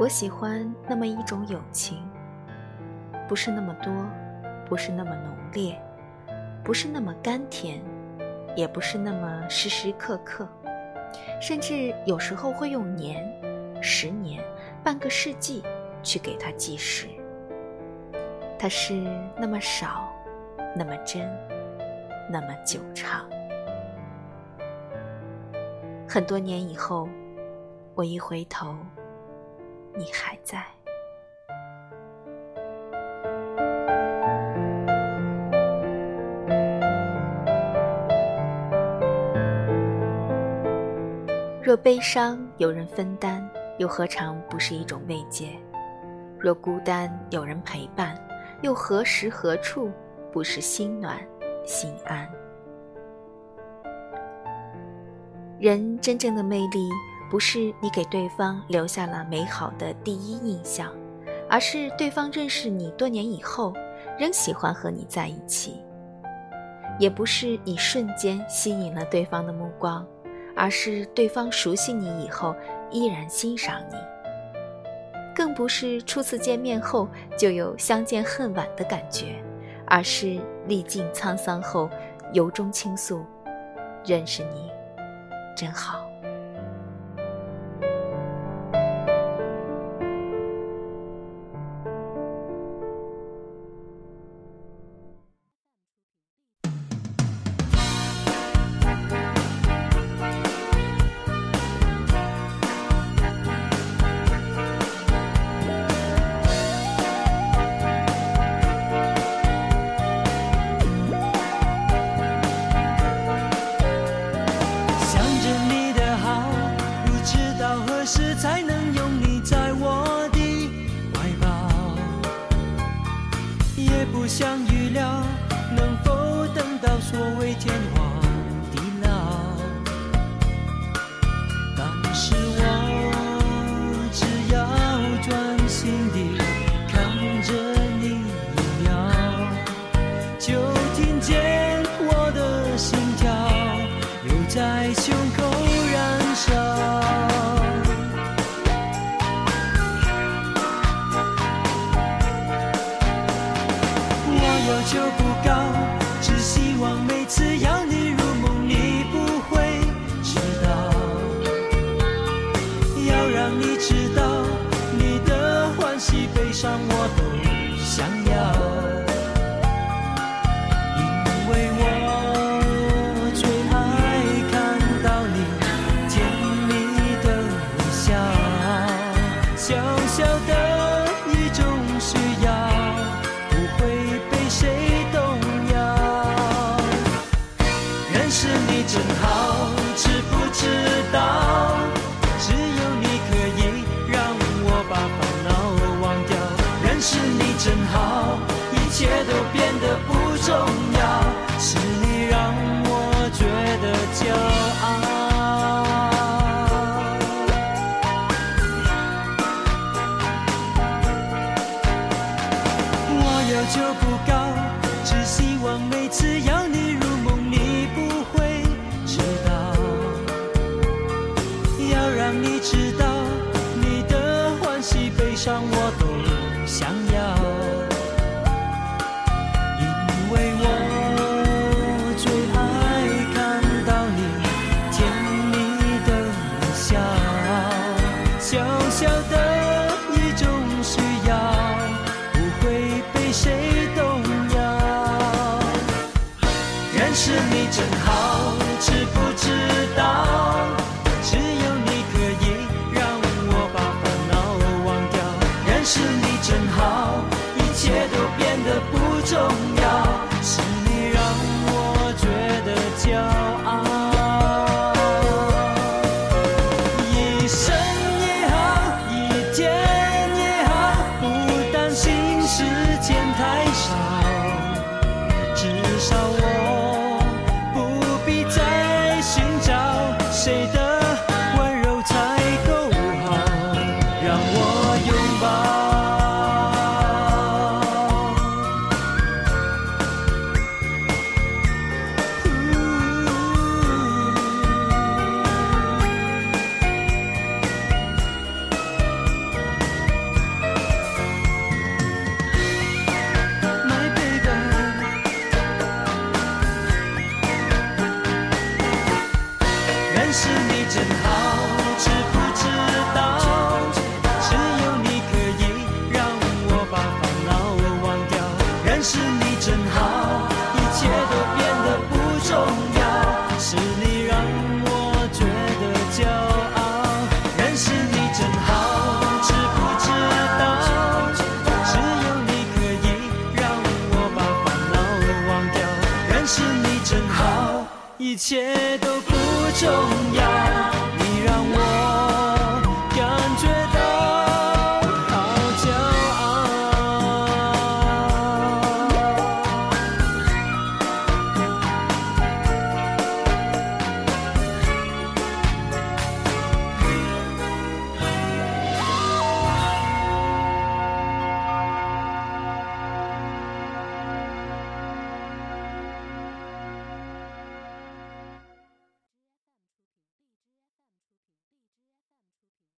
我喜欢那么一种友情，不是那么多，不是那么浓烈，不是那么甘甜，也不是那么时时刻刻，甚至有时候会用年、十年、半个世纪去给它计时。它是那么少，那么真，那么久长。很多年以后，我一回头，你还在。若悲伤有人分担，又何尝不是一种慰藉？若孤单有人陪伴，又何时何处不是心暖心安？人真正的魅力，不是你给对方留下了美好的第一印象，而是对方认识你多年以后，仍喜欢和你在一起；也不是你瞬间吸引了对方的目光，而是对方熟悉你以后依然欣赏你。更不是初次见面后就有相见恨晚的感觉，而是历尽沧桑后由衷倾诉：“认识你，真好。”也不想预料能否等到所谓天荒地老。当时我你知道你的欢喜悲伤我都想要。因为我最爱看到你甜蜜的微笑小小的一种需要不会被谁动摇。认识你真好。一切都变得不重要，是你让我觉得骄傲。我要求不高，只希望每次邀你入梦，你不会知道。要让你知道，你的欢喜悲伤我都。是你真好一切都不重要。